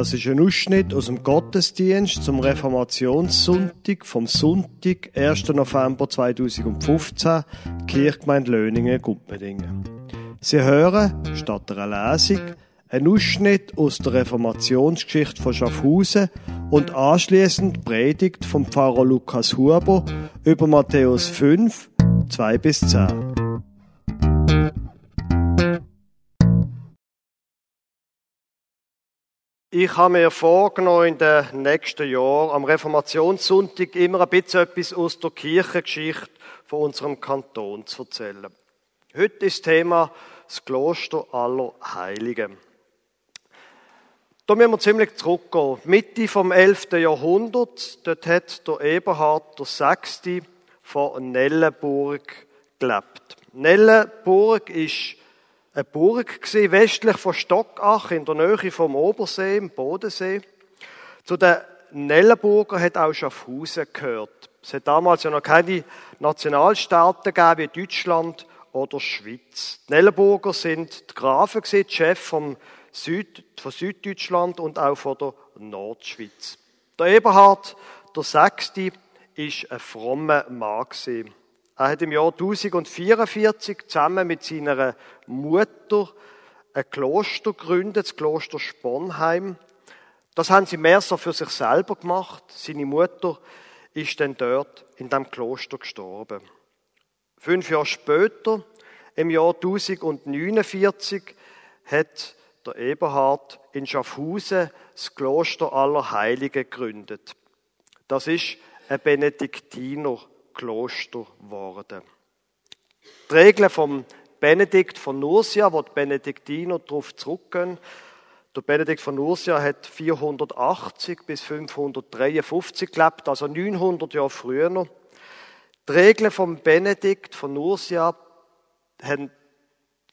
Das ist ein Ausschnitt aus dem Gottesdienst zum Reformationssonntag vom Sonntag, 1. November 2015, Kirchgemeinde Löningen, Gumpendingen. Sie hören, statt einer Lesung, einen Ausschnitt aus der Reformationsgeschichte von Schaffhausen und anschließend Predigt vom Pfarrer Lukas Huber über Matthäus 5, 2 bis 10. Ich habe mir vorgenommen, in den nächsten Jahren am Reformationssonntag immer ein bisschen etwas aus der Kirchengeschichte von unserem Kanton zu erzählen. Heute ist das Thema das Kloster aller Heiligen. Da müssen wir ziemlich zurückgehen. Mitte vom 11. Jahrhundert, dort hat der Eberhard VI. von Nellenburg gelebt. Nellenburg ist eine Burg gewesen, westlich von Stockach, in der Nähe vom Obersee, im Bodensee. Zu den Nellenburger hat auch Schaffhausen gehört. Es hat damals ja noch keine Nationalstaaten gegeben wie Deutschland oder Schweiz. Die Nellenburger sind die Grafen gewesen, die Chef vom Süd, von Süddeutschland und auch von der Nordschweiz. Der Eberhard, der Sechste, ist ein frommer Mann gewesen. Er hat im Jahr 1044 zusammen mit seiner Mutter ein Kloster gegründet, das Kloster Sponheim. Das haben sie mehr so für sich selber gemacht. Seine Mutter ist dann dort in dem Kloster gestorben. Fünf Jahre später, im Jahr 1049, hat der Eberhard in Schaffhausen das Kloster aller Heiligen gegründet. Das ist ein Benediktiner Kloster geworden. Die Regeln vom Benedikt von Nursia, wo die Benediktiner darauf zurückgehen, der Benedikt von Nursia hat 480 bis 553 gelebt, also 900 Jahre früher. Die Regeln vom Benedikt von Nursia haben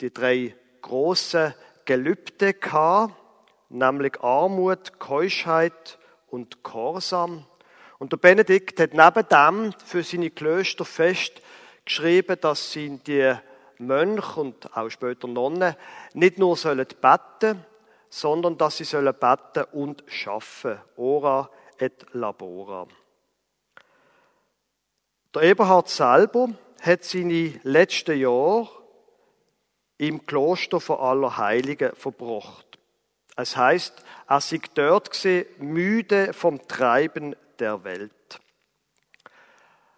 die drei grossen Gelübde gehabt, nämlich Armut, Keuschheit und Korsam. Und der Benedikt hat neben dem für seine Klöster fest geschrieben, dass sie die Mönche und auch später Nonnen nicht nur sollen beten, sondern dass sie sollen beten und schaffen. Ora et labora. Der Eberhard selber hat seine letzten Jahre im Kloster von aller Heiligen verbracht. Es heißt, er sei dort gesehen, müde vom Treiben der Welt.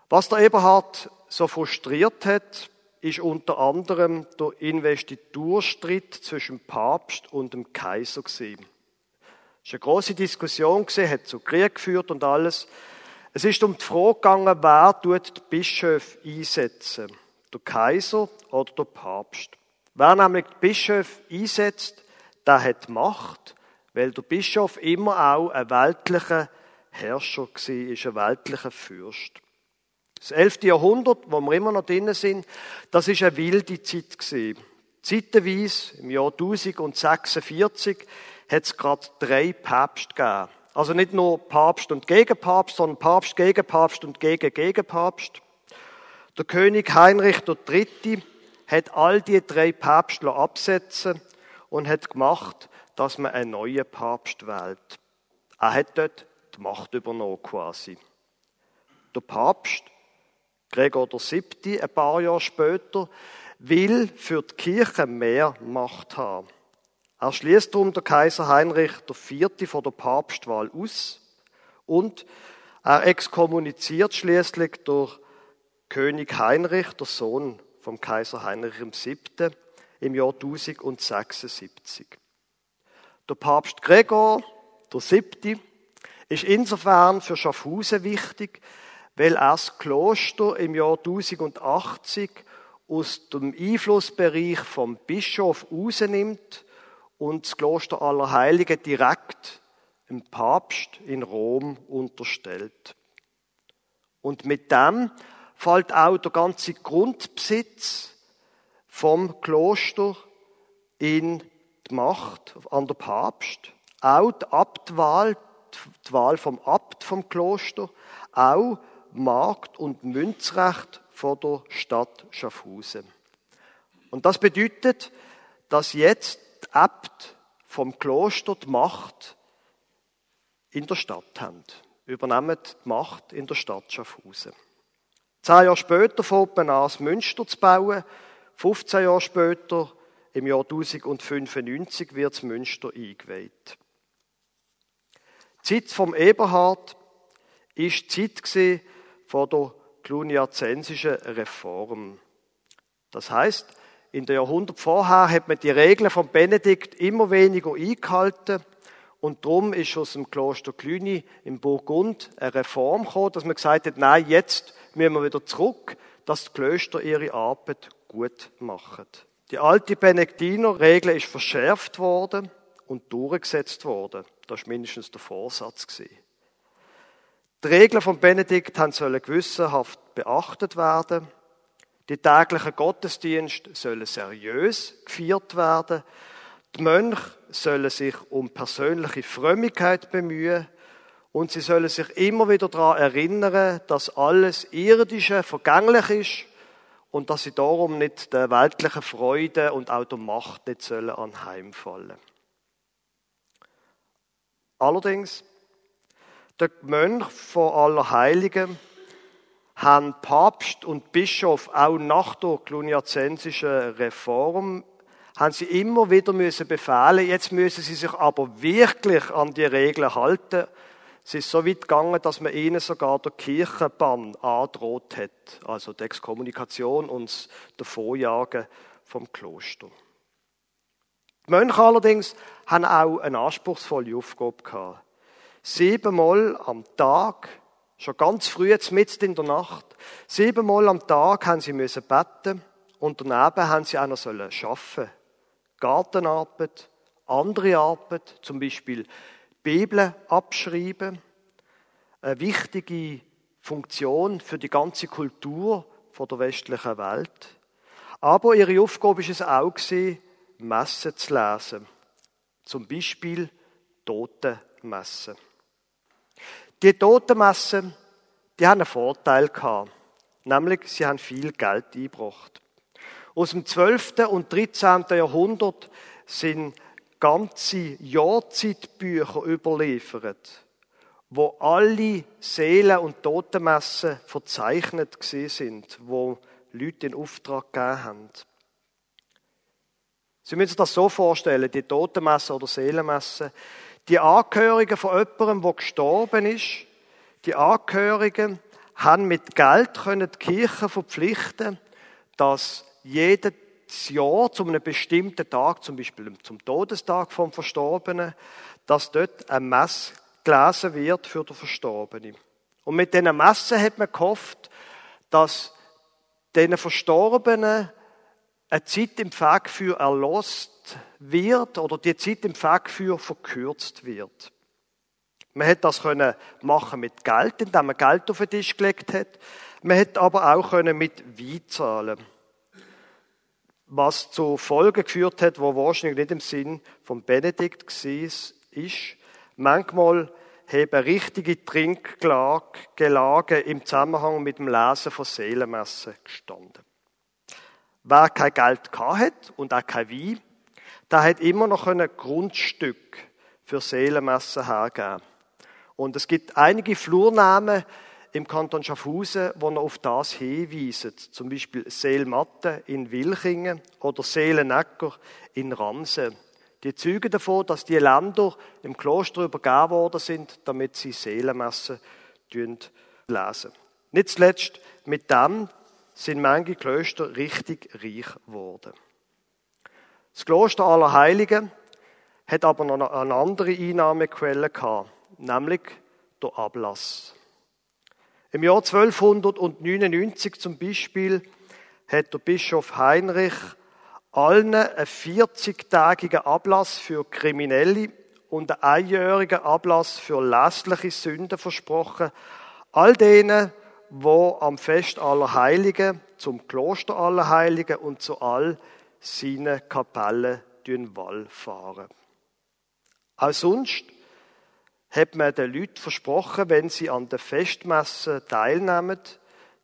Was der Eberhard so frustriert hat, ist unter anderem der Investiturstreit zwischen Papst und dem Kaiser gewesen. Es war eine große Diskussion hat zu Krieg geführt und alles. Es ist um die Frage gegangen, wer tut die Bischöfe einsetzen? Der Kaiser oder der Papst? Wer nämlich die Bischöfe einsetzt, der hat Macht, weil der Bischof immer auch ein weltlicher Herrscher war, ist ein weltlicher Fürst. Das 11. Jahrhundert, wo wir immer noch drinnen sind, das ist eine wilde Zeit gewesen. Zeitenweise, im Jahr 1046, hat es gerade drei Päpste gegeben. Also nicht nur Papst und Gegenpapst, sondern Papst gegen Papst und gegen Gegenpapst. Der König Heinrich III. hat all die drei Päpste absetzen und hat gemacht, dass man einen neuen Papst wählt. Er hat dort die Macht übernommen quasi. Der Papst, Gregor VII., ein paar Jahre später, will für die Kirche mehr Macht haben. Er schließt darum der Kaiser Heinrich IV. von der Papstwahl aus und er exkommuniziert schließlich durch König Heinrich, der Sohn vom Kaiser Heinrich VII., im Jahr 1076. Der Papst Gregor, Siebte, ist insofern für Schaffhausen wichtig, weil er das Kloster im Jahr 1080 aus dem Einflussbereich vom Bischof rausnimmt und das Kloster aller Heiligen direkt dem Papst in Rom unterstellt. Und mit dem fällt auch der ganze Grundbesitz vom Kloster in die Macht an der Papst. Auch die Abtwahl, die Wahl vom Abt vom Kloster, auch Markt- und Münzrecht von der Stadt Schaffhausen. Und das bedeutet, dass jetzt die Abt vom Kloster die Macht in der Stadt haben. Übernehmen die Macht in der Stadt Schaffhausen. Zehn Jahre später fängt man an, das Münster zu bauen. 15 Jahre später, im Jahr 1095, wird das Münster eingeweiht. Die Zeit vom Eberhard ist die Zeit von der cluniazensischen Reform. Das heißt, in der Jahrhundert vorher hat man die Regeln von Benedikt immer weniger eingehalten und darum ist aus dem Kloster Cluny im Burgund eine Reform gekommen, dass man gesagt hat, nein, jetzt müssen wir wieder zurück, dass die Klöster ihre Arbeit gut machen. Die alte Benediktiner-Regel ist verschärft worden und durchgesetzt worden. Das war mindestens der Vorsatz. Die Regeln von Benedikt sollen gewissenhaft beachtet werden. Die täglichen Gottesdienste sollen seriös gefeiert werden. Die Mönche sollen sich um persönliche Frömmigkeit bemühen und sie sollen sich immer wieder daran erinnern, dass alles Irdische vergänglich ist und dass sie darum nicht der weltlichen Freude und auch der Macht nicht sollen anheimfallen. Allerdings, der Mönch von Allerheiligen haben Papst und Bischof auch nach der cluniazensischen Reform haben sie immer wieder müssen befehlen, jetzt müssen sie sich aber wirklich an die Regeln halten. Es ist so weit gegangen, dass man ihnen sogar der Kirchenbann androht hat, also die Exkommunikation und das Davonjagen vom Kloster. Die Mönche allerdings haben auch eine anspruchsvolle Aufgabe gehabt. Siebenmal am Tag Schon ganz früh, mitten in der Nacht, siebenmal am Tag haben sie müssen beten und daneben haben sie auch noch arbeiten. Gartenarbeit, andere Arbeit, zum Beispiel Bibel abschreiben, eine wichtige Funktion für die ganze Kultur der westlichen Welt. Aber ihre Aufgabe ist es auch Messen zu lesen. Zum Beispiel Totenmessen. Die Totenmessen, die haben einen Vorteil gehabt. Nämlich, sie haben viel Geld eingebracht. Aus dem 12. und 13. Jahrhundert sind ganze Jahrzeitbücher überliefert, wo alle Seelen- und Totenmessen verzeichnet sind, wo Leute in Auftrag gegeben haben. Sie müssen sich das so vorstellen, die Totenmesse oder Seelenmesse, die Angehörigen von jemandem, der gestorben ist, die Angehörigen haben mit Geld die Kirche verpflichten, dass jedes Jahr zu einem bestimmten Tag, zum Beispiel zum Todestag vom Verstorbenen, dass dort ein Mess gelesen wird für den Verstorbenen. Und mit diesen Messen hat man gehofft, dass diesen Verstorbenen eine Zeit im für erlost wird oder die Zeit im Fegfeuer verkürzt wird. Man hätte das können machen mit Geld, indem man Geld auf den Tisch gelegt hat. Man hätte aber auch können mit Wein zahlen was zu Folgen geführt hat, wo wahrscheinlich nicht im Sinn von Benedikt war, ist, manchmal haben richtige Trinkgelage im Zusammenhang mit dem Lesen von Seelenmessen gestanden. Wer kein Geld hat und auch kein Wein, der hat immer noch ein Grundstück für Seelenmessen hergeben. Und es gibt einige Flurnamen im Kanton Schaffhausen, wo noch auf das hinweisen. Zum Beispiel Seelmatte in Wilchingen oder Seelenecker in Ramsen. Die zeugen davon, dass die Länder im Kloster übergeben worden sind, damit sie Seelenmessen lesen. Nicht zuletzt mit dem sind manche Klöster richtig reich geworden. Das Kloster aller Heiligen hat aber noch eine andere Einnahmequelle gehabt, nämlich der Ablass. Im Jahr 1299 zum Beispiel hat der Bischof Heinrich allen einen 40-tägigen Ablass für Kriminelle und einen einjährigen Ablass für lässliche Sünden versprochen. All denen, wo am Fest aller Heiligen, zum Kloster aller Heiligen und zu all seine Kapelle fahren. Auch sonst hat man den Leuten versprochen, wenn sie an der Festmesse teilnehmen,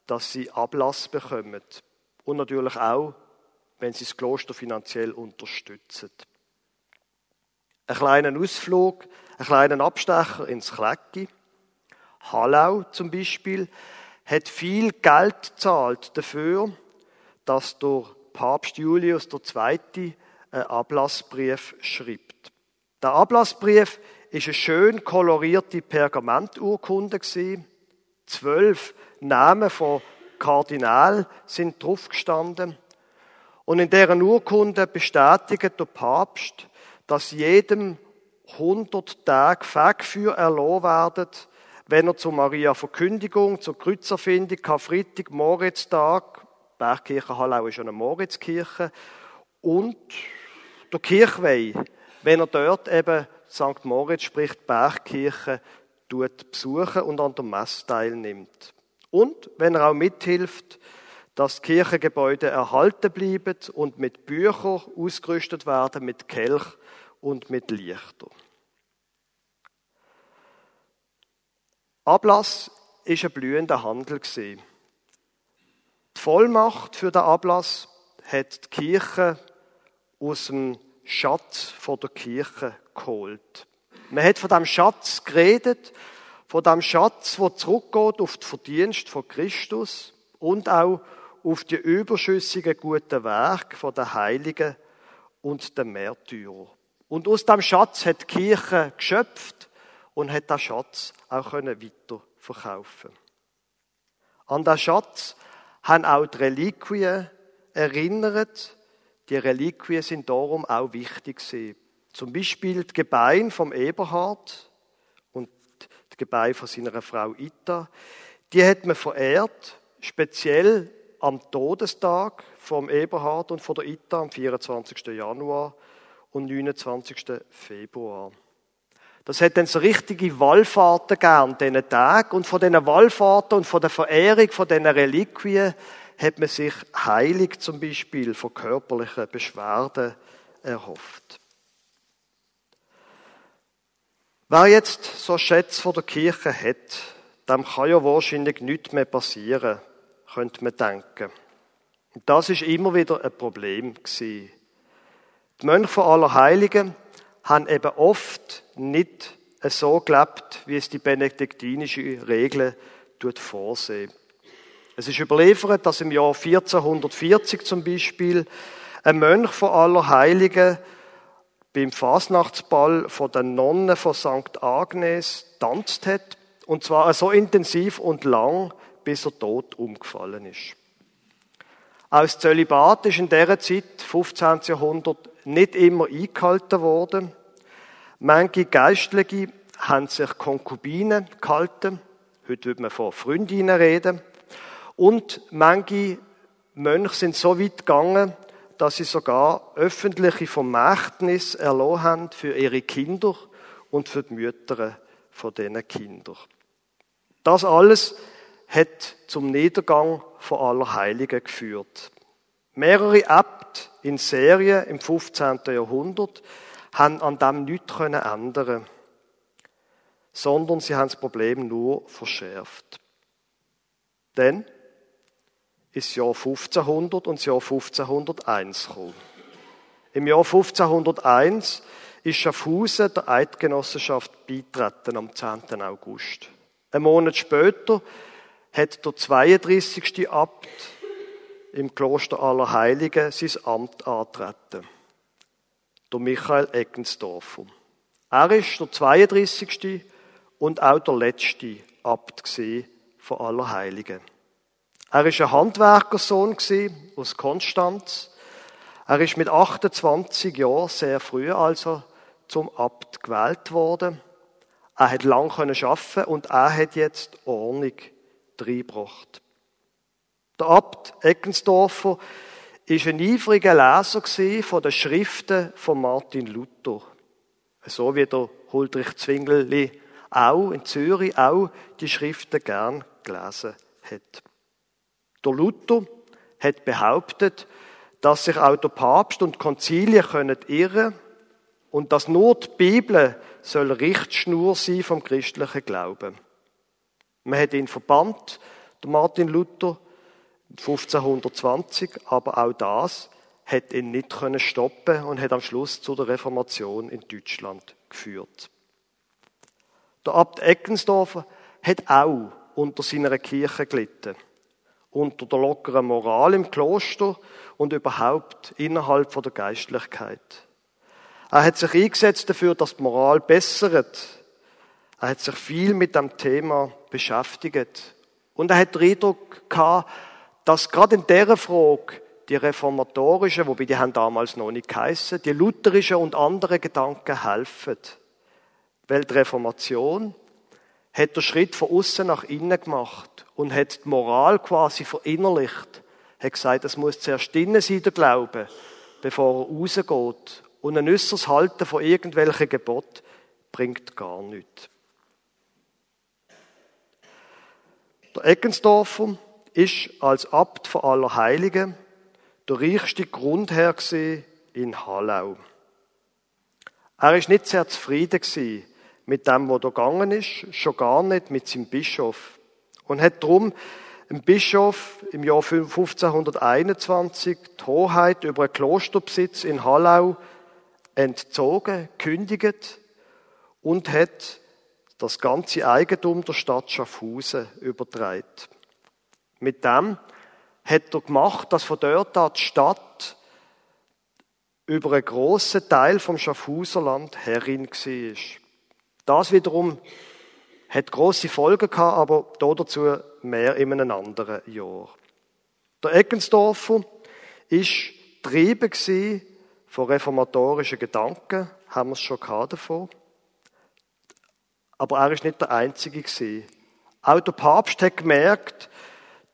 dass sie Ablass bekommen. Und natürlich auch, wenn sie das Kloster finanziell unterstützen. Einen kleinen Ausflug, einen kleinen Abstecher ins Klecki. Hallau zum Beispiel hat viel Geld gezahlt dafür, dass der Papst Julius II. einen Ablassbrief schreibt. Der Ablassbrief ist eine schön kolorierte Pergamenturkunde Zwölf Namen von Kardinal sind drauf gestanden. Und in deren Urkunde bestätigt der Papst, dass jedem 100 Tage Fegfeuer erlassen werden, wenn er zu Maria Verkündigung, zur Kreuzerfindung, Karfreitag, Moritztag, Bergkirche Hallau ist eine Moritzkirche, und der Kirchweih, wenn er dort eben St. Moritz spricht Bergkirche tut besuchen und an der Messe teilnimmt. Und wenn er auch mithilft, dass Kirchengebäude erhalten bleiben und mit Büchern ausgerüstet werden, mit Kelch und mit Lichter. Ablass ist ein blühender Handel Die Vollmacht für den Ablass hat die Kirche aus dem Schatz von der Kirche geholt. Man hat von dem Schatz geredet, von dem Schatz, der zurückgeht auf die Verdienst von Christus und auch auf die überschüssigen guten Werke von den Heiligen und den Märtyrern. Und aus dem Schatz hat die Kirche geschöpft und hat den Schatz auch weiter verkaufen. An den Schatz haben auch die Reliquien erinnert. Die Reliquien sind darum auch wichtig gewesen. Zum Beispiel die Gebeine vom Eberhard und die Gebeine von seiner Frau Ita. Die hat man verehrt, speziell am Todestag vom Eberhard und von der Ita am 24. Januar und 29. Februar. Das hat dann so richtige Wallfahrten gegeben an diesen Tag. Und von diesen Wallfahrten und von der Verehrung von diesen Reliquien hat man sich heilig zum Beispiel von körperlichen Beschwerden erhofft. Wer jetzt so Schätze von der Kirche hat, dem kann ja wahrscheinlich nichts mehr passieren, könnte man denken. Und das ist immer wieder ein Problem gewesen. Die Mönche von aller Heiligen haben eben oft nicht so gelebt, wie es die benediktinische Regel vorsehen. Es ist überliefert, dass im Jahr 1440 zum Beispiel ein Mönch von aller Heiligen beim Fasnachtsball von den Nonnen von St. Agnes tanzt hat. Und zwar so intensiv und lang, bis er tot umgefallen ist. Aus Zölibat ist in dieser Zeit, 15. Jahrhundert, nicht immer eingehalten worden. Manche Geistliche haben sich Konkubinen gehalten. Heute würde man von Freundinnen reden. Und manche Mönche sind so weit gegangen, dass sie sogar öffentliche Vermächtnis erlassen haben für ihre Kinder und für die Mütter von diesen Kindern. Das alles hat zum Niedergang von aller Heiligen geführt. Mehrere Abt in Serie im 15. Jahrhundert haben an dem nichts ändern sondern sie haben das Problem nur verschärft. Denn ist das Jahr 1500 und das Jahr 1501 gekommen. Im Jahr 1501 ist Schaffhausen der Eidgenossenschaft beitreten am 10. August. Ein Monat später hat der 32. Abt im Kloster aller Heiligen sein Amt antreten. Der Michael Eckensdorfer. Er ist der 32. und auch der letzte Abt von aller Heiligen. Er war ein Handwerkersohn aus Konstanz. Er ist mit 28 Jahren sehr früh also zum Abt gewählt worden. Er hat lang arbeiten und er hat jetzt Ordnung reingebracht. Der Abt Eckensdorfer ist ein eifriger Leser von den Schriften von Martin Luther. So wie der Huldrich Zwingli auch in Zürich auch die Schriften gern gelesen hat. Der Luther hat behauptet, dass sich auch der Papst und Konzilien können irren und dass nur die Bibel soll Richtschnur sein vom christlichen Glauben. Man hat ihn verbannt, Martin Luther, 1520, aber auch das hat ihn nicht können stoppen und hat am Schluss zu der Reformation in Deutschland geführt. Der Abt Eckensdorfer hat auch unter seiner Kirche gelitten, unter der lockeren Moral im Kloster und überhaupt innerhalb der Geistlichkeit. Er hat sich eingesetzt dafür, dass die Moral bessert. Er hat sich viel mit dem Thema beschäftigt. Und er hat den Eindruck gehabt, dass gerade in dieser Frage die reformatorischen, wobei die haben damals noch nicht geheissen, die lutherischen und andere Gedanken helfen. Weil die Reformation hat der Schritt von außen nach innen gemacht und hat die Moral quasi verinnerlicht. Hat gesagt, es muss zuerst innen sein, der Glaube, bevor er rausgeht. Und ein äußeres Halten von irgendwelchen Gebot bringt gar nichts. Der Eckensdorfer ist als Abt von aller Heiligen der reichste Grundherr in Hallau. Er ist nicht sehr zufrieden mit dem, was da gegangen ist, schon gar nicht mit seinem Bischof. Und hat darum dem Bischof im Jahr 1521 die Hoheit über einen Klosterbesitz in Hallau entzogen, kündigt und hat das ganze Eigentum der Stadt Schaffhausen übertragen. Mit dem hat er gemacht, dass von dort an die Stadt über einen grossen Teil vom Schaffhauserland Herrin war. Das wiederum hat große Folgen gehabt, aber dazu mehr in einem anderen Jahr. Der Eckensdorfer ist getrieben von reformatorischen Gedanken, haben wir es schon gehabt davon. Aber er ist nicht der Einzige Auch der Papst hat gemerkt,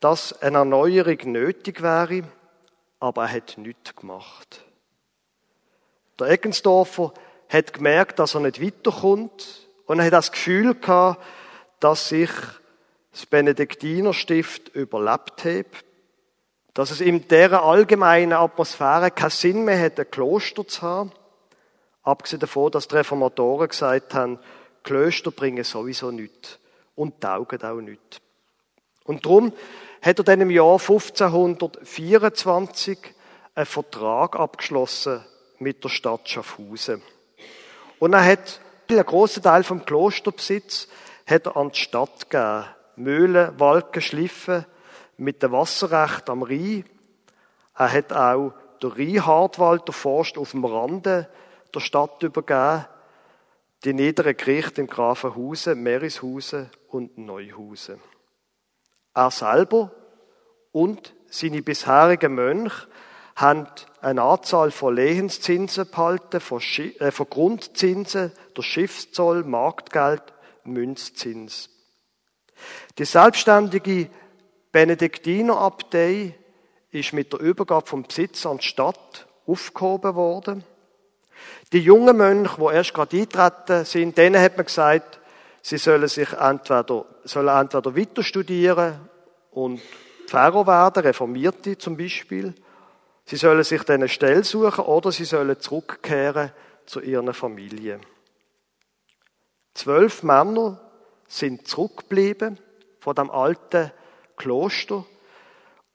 dass eine Erneuerung nötig wäre, aber er hat nichts gemacht. Der Eckensdorfer hat gemerkt, dass er nicht weiterkommt und er hat das Gefühl gehabt, dass sich das Benediktinerstift überlebt hat, dass es in dieser allgemeinen Atmosphäre keinen Sinn mehr hat, ein Kloster zu haben, abgesehen davon, dass die Reformatoren gesagt haben, Klöster bringen sowieso nichts und taugen auch nichts. Und darum hat er dann im Jahr 1524 einen Vertrag abgeschlossen mit der Stadt Schaffhausen. Und er hat einen grossen Teil vom Klosterbesitz hat er an die Stadt gegeben. Mühlen, Walken, Schliffen mit dem Wasserrecht am Rhein. Er hat auch der Rheinhardwald, der Forst auf dem Rande der Stadt übergeben. Die niederen Gerichte in Grafenhausen, Merishausen und Neuhausen. Er selber und seine bisherigen Mönche haben eine Anzahl von Lehenszinsen behalten, von, äh, von Grundzinsen, der Schiffszoll, Marktgeld, Münzzins. Die selbstständige Benediktinerabtei ist mit der Übergabe vom Besitz an die Stadt aufgehoben worden. Die jungen Mönche, die erst gerade eintreten sind, denen hat man gesagt, Sie sollen sich entweder, sollen entweder weiter studieren und Pfarrer werden, Reformierte zum Beispiel. Sie sollen sich dann eine Stelle suchen oder sie sollen zurückkehren zu ihren Familien. Zwölf Männer sind zurückgeblieben von dem alten Kloster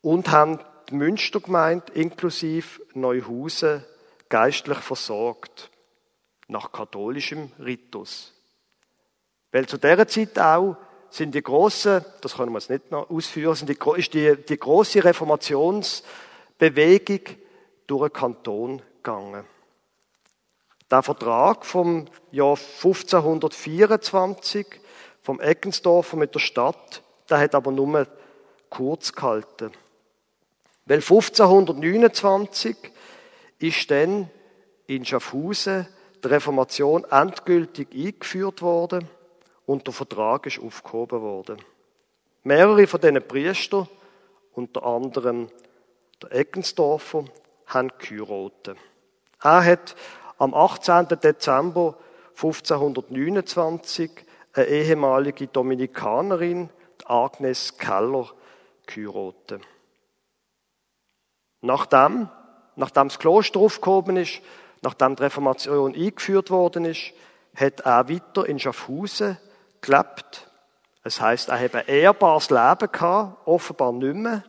und haben die Münstergemeinde inklusive Neuhausen geistlich versorgt. Nach katholischem Ritus. Weil zu dieser Zeit auch sind die großen, das können wir jetzt nicht noch ausführen, sind die, ist die, die große Reformationsbewegung durch den Kanton gegangen. Der Vertrag vom Jahr 1524 vom Eckensdorfer mit der Stadt, der hat aber nur kurz gehalten. Weil 1529 ist dann in Schaffhausen die Reformation endgültig eingeführt worden und der Vertrag ist aufgehoben worden. Mehrere von diesen Priestern, unter anderem der Eckensdorfer, haben geheiratet. Er hat am 18. Dezember 1529 eine ehemalige Dominikanerin, Agnes Keller, geheiratet. Nachdem, nachdem das Kloster aufgehoben ist, nachdem die Reformation eingeführt worden ist, hat er weiter in Schaffhausen gelebt. Es heißt, er hat ein ehrbares Leben gehabt, offenbar nicht mehr,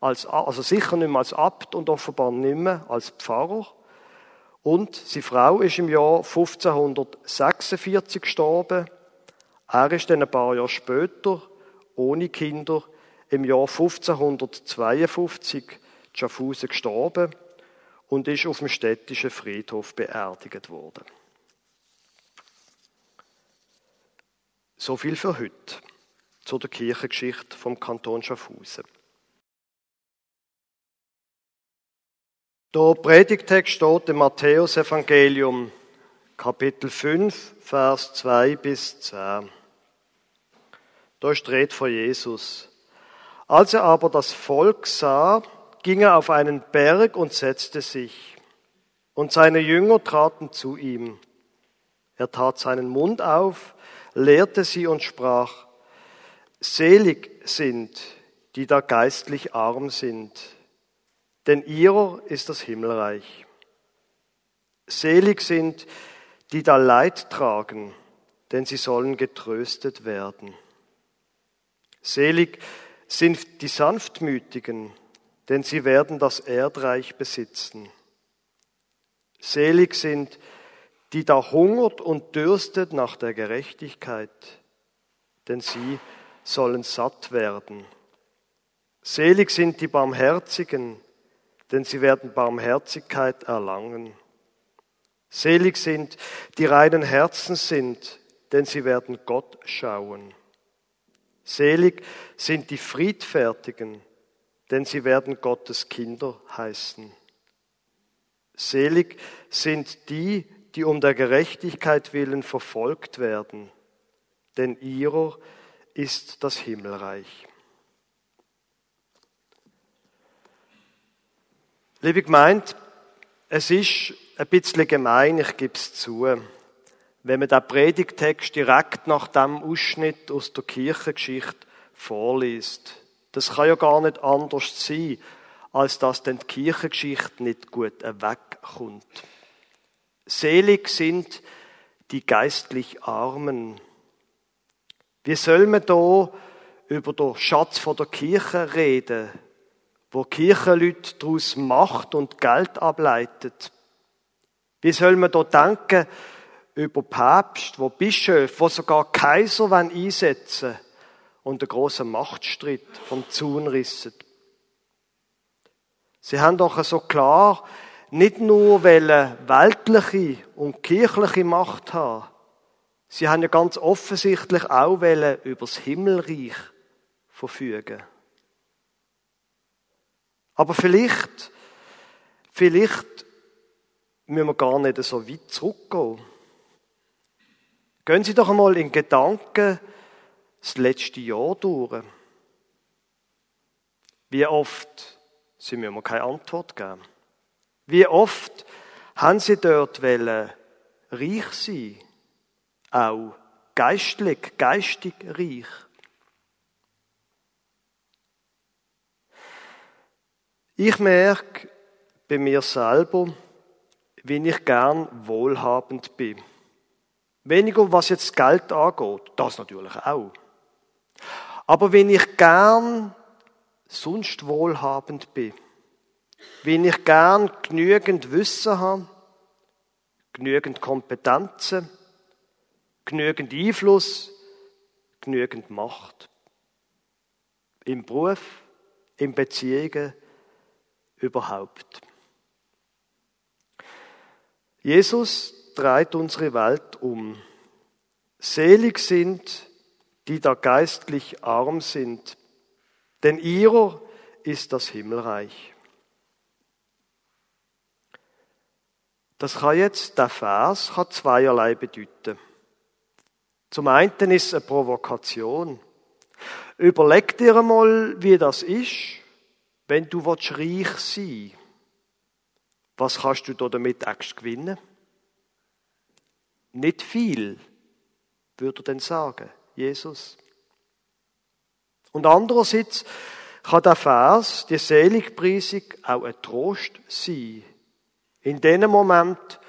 als, also sicher nicht mehr als Abt und offenbar nicht mehr als Pfarrer. Und seine Frau ist im Jahr 1546 gestorben. Er ist dann ein paar Jahre später, ohne Kinder, im Jahr 1552 Schaffhausen gestorben und ist auf dem städtischen Friedhof beerdigt worden. So viel für heute zu der Kirchengeschichte vom Kanton Schaffhausen. Der Predigtext steht im Matthäus-Evangelium, Kapitel 5, Vers 2 bis 10. Da steht vor Jesus. Als er aber das Volk sah, ging er auf einen Berg und setzte sich. Und seine Jünger traten zu ihm. Er tat seinen Mund auf, lehrte sie und sprach, Selig sind, die da geistlich arm sind denn ihrer ist das Himmelreich. Selig sind, die da Leid tragen, denn sie sollen getröstet werden. Selig sind die Sanftmütigen, denn sie werden das Erdreich besitzen. Selig sind, die da hungert und dürstet nach der Gerechtigkeit, denn sie sollen satt werden. Selig sind die Barmherzigen, denn sie werden Barmherzigkeit erlangen. Selig sind, die reinen Herzen sind, denn sie werden Gott schauen. Selig sind die Friedfertigen, denn sie werden Gottes Kinder heißen. Selig sind die, die um der Gerechtigkeit willen verfolgt werden, denn ihrer ist das Himmelreich. Liebe Gemeinde, es ist ein bisschen gemein, ich gebe es zu, wenn man den Predigtext direkt nach dem Ausschnitt aus der Kirchengeschichte vorliest. Das kann ja gar nicht anders sein, als dass dann die Kirchengeschichte nicht gut wegkommt. Selig sind die geistlich Armen. Wie soll man da über den Schatz von der Kirche reden, wo Kirchenleute daraus Macht und Geld ableitet. Wie soll man da denken über Papst, wo Bischöfe, wo sogar Kaiser einsetzen und einen großen Machtstreit vom Zaun rissen? Sie haben doch so klar nicht nur weltliche und kirchliche Macht haben, sie haben ja ganz offensichtlich auch über das Himmelreich verfügen. Aber vielleicht, vielleicht müssen wir gar nicht so weit zurückgehen. Gehen Sie doch einmal in Gedanken das letzte Jahr durch. Wie oft, Sie mir keine Antwort geben. Wie oft haben Sie dort wollen, reich sein? Auch geistlich, geistig reich. Ich merke bei mir selber, wie ich gern wohlhabend bin. Weniger was jetzt Geld angeht, das natürlich auch. Aber wenn ich gern sonst wohlhabend bin, wenn ich gern genügend Wissen habe, genügend Kompetenzen, genügend Einfluss, genügend Macht. Im Beruf, in Beziehungen, überhaupt. Jesus dreht unsere Welt um. Selig sind, die da geistlich arm sind, denn ihrer ist das Himmelreich. Das kann jetzt, der Vers kann zweierlei bedeuten. Zum einen ist es eine Provokation. Überleg dir einmal, wie das ist, wenn du reich sein willst, was kannst du damit eigentlich gewinnen? Nicht viel, würde er denn sagen, Jesus. Und andererseits kann der Vers, die Seligpreisung, auch ein Trost sein. In dem Moment,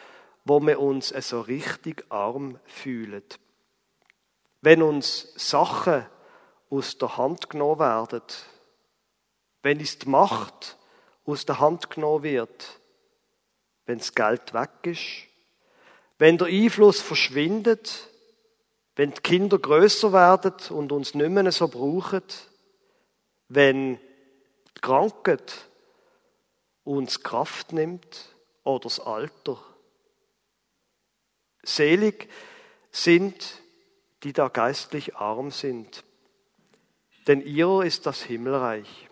wo wir uns so richtig arm fühlen. Wenn uns Sachen aus der Hand genommen werden, wenn uns die Macht aus der Hand genommen wird, wenn das Geld weg ist, wenn der Einfluss verschwindet, wenn die Kinder größer werden und uns nicht mehr so brauchen, wenn die Krankheit uns Kraft nimmt oder das Alter. Selig sind, die da geistlich arm sind, denn ihrer ist das Himmelreich.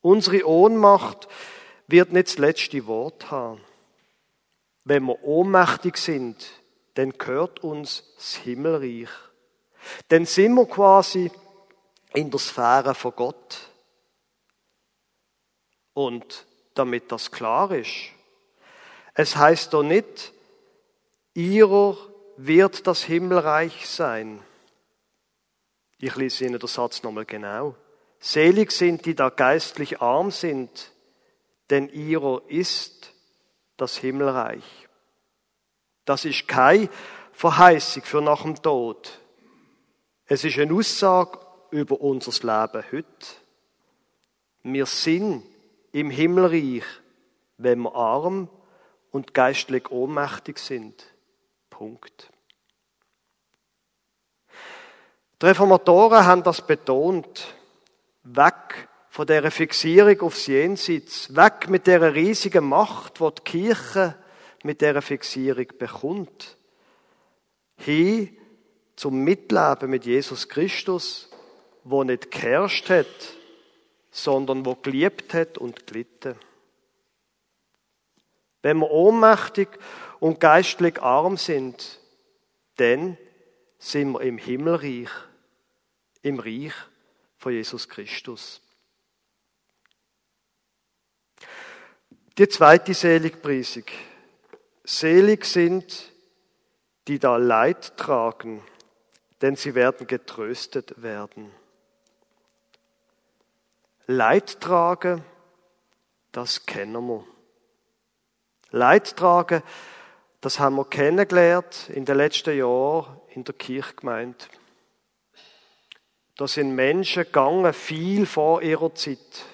Unsere Ohnmacht wird nicht das letzte Wort haben. Wenn wir ohnmächtig sind, dann gehört uns das Himmelreich. Dann sind wir quasi in der Sphäre von Gott. Und damit das klar ist, es heißt doch nicht, ihrer wird das Himmelreich sein. Ich lese Ihnen den Satz nochmal genau. Selig sind, die da geistlich arm sind, denn ihrer ist das Himmelreich. Das ist keine Verheißung für nach dem Tod. Es ist eine Aussage über unser Leben heute. Wir sind im Himmelreich, wenn wir arm und geistlich ohnmächtig sind. Punkt. Die Reformatoren haben das betont. Weg von der Fixierung aufs Jenseits, weg mit der riesigen Macht, die die Kirche mit der Fixierung bekommt, hin zum Mitleben mit Jesus Christus, wo nicht geherrscht hat, sondern wo geliebt hat und gelitten. Wenn wir ohnmächtig und geistlich arm sind, dann sind wir im Himmelreich, im Reich von Jesus Christus. Die zweite Seligpreisung. Selig sind, die da Leid tragen, denn sie werden getröstet werden. Leid tragen, das kennen wir. Leid tragen, das haben wir kennengelernt in den letzten Jahren in der Kirchgemeinde. Da sind Menschen gegangen, viel vor ihrer Zeit.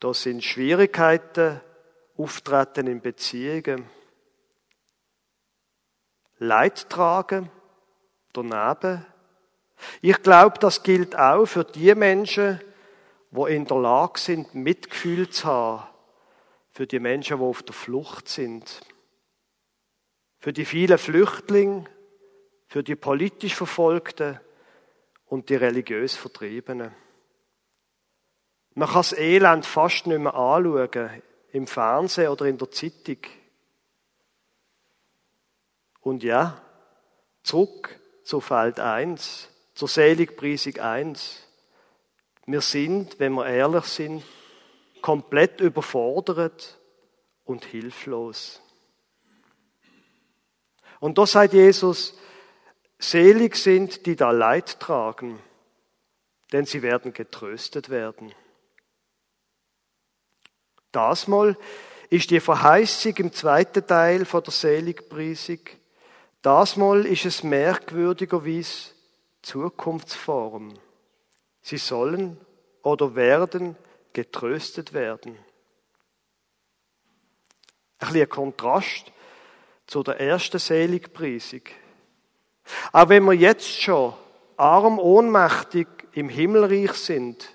Da sind Schwierigkeiten auftreten in Beziehungen. Leid tragen, daneben. Ich glaube, das gilt auch für die Menschen, die in der Lage sind, Mitgefühl zu haben. Für die Menschen, die auf der Flucht sind. Für die vielen Flüchtlinge, für die politisch Verfolgten und die religiös Vertriebenen. Man kann das Elend fast nicht mehr anschauen, im Fernsehen oder in der Zeitung. Und ja, zurück zu Feld 1, zur Seligpreisung 1. Wir sind, wenn wir ehrlich sind, komplett überfordert und hilflos. Und da sagt Jesus, selig sind, die da Leid tragen, denn sie werden getröstet werden. Das mal ist die Verheißung im zweiten Teil von der Seligpreisung. Das mal ist es merkwürdigerweise Zukunftsform. Sie sollen oder werden getröstet werden. Ein bisschen Kontrast zu der ersten Seligpreisung. Auch wenn wir jetzt schon arm, ohnmächtig im Himmelreich sind,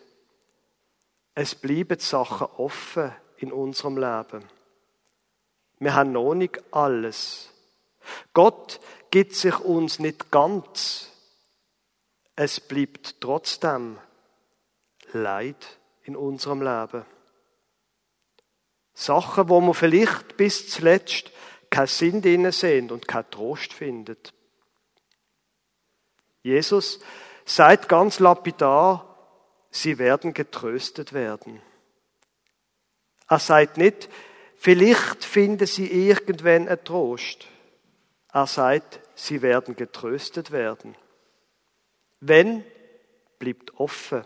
es bleiben Sachen offen in unserem Leben. Wir haben noch nicht alles. Gott gibt sich uns nicht ganz. Es bleibt trotzdem Leid in unserem Leben. Sachen, wo wir vielleicht bis zuletzt keinen Sinn drin sehen und keinen Trost findet. Jesus sagt ganz lapidar, sie werden getröstet werden. Er sagt nicht, vielleicht finden sie irgendwann einen Trost. Er sagt, sie werden getröstet werden. Wenn, bleibt offen.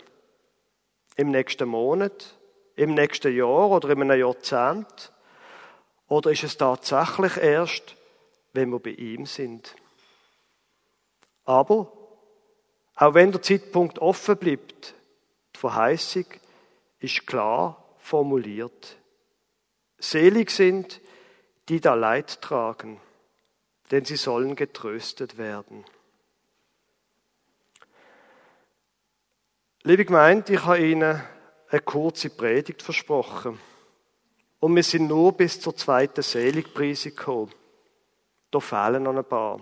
Im nächsten Monat, im nächsten Jahr oder in einem Jahrzehnt? Oder ist es tatsächlich erst, wenn wir bei ihm sind? Aber Auch wenn der Zeitpunkt offen bleibt, die Verheißung ist klar formuliert. Selig sind, die da Leid tragen, denn sie sollen getröstet werden. Liebe Gemeinde, ich habe Ihnen eine kurze Predigt versprochen. Und wir sind nur bis zur zweiten Seligpreisung gekommen. Da fehlen noch ein paar.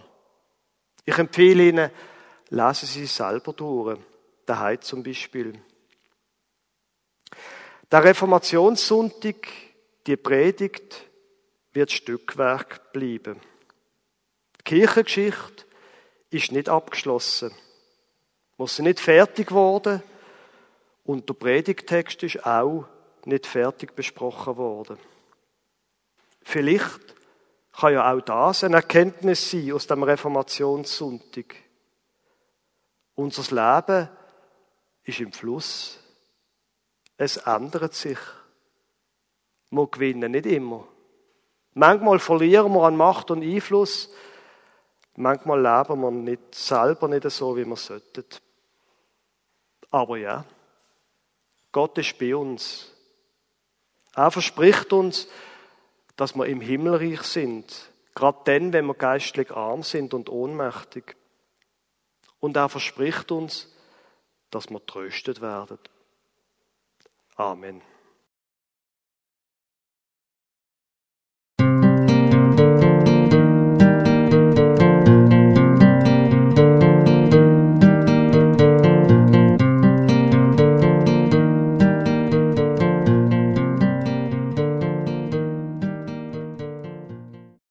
Ich empfehle Ihnen, lesen Sie selber durch. Daheim zum Beispiel. Der Reformationssonntag, die Predigt, wird Stückwerk bleiben. Die Kirchengeschichte ist nicht abgeschlossen. Wir sind nicht fertig geworden und der Predigtext ist auch nicht fertig besprochen worden. Vielleicht kann ja auch das eine Erkenntnis sein aus dem Reformationssonntag. Unser Leben ist im Fluss. Es ändert sich. Wir gewinnen nicht immer. Manchmal verlieren wir an Macht und Einfluss. Manchmal leben wir nicht selber nicht so, wie wir sollten. Aber ja, Gott ist bei uns. Er verspricht uns, dass wir im Himmelreich sind. Gerade dann, wenn wir geistlich arm sind und ohnmächtig. Und er verspricht uns, dass wir tröstet werden. Amen.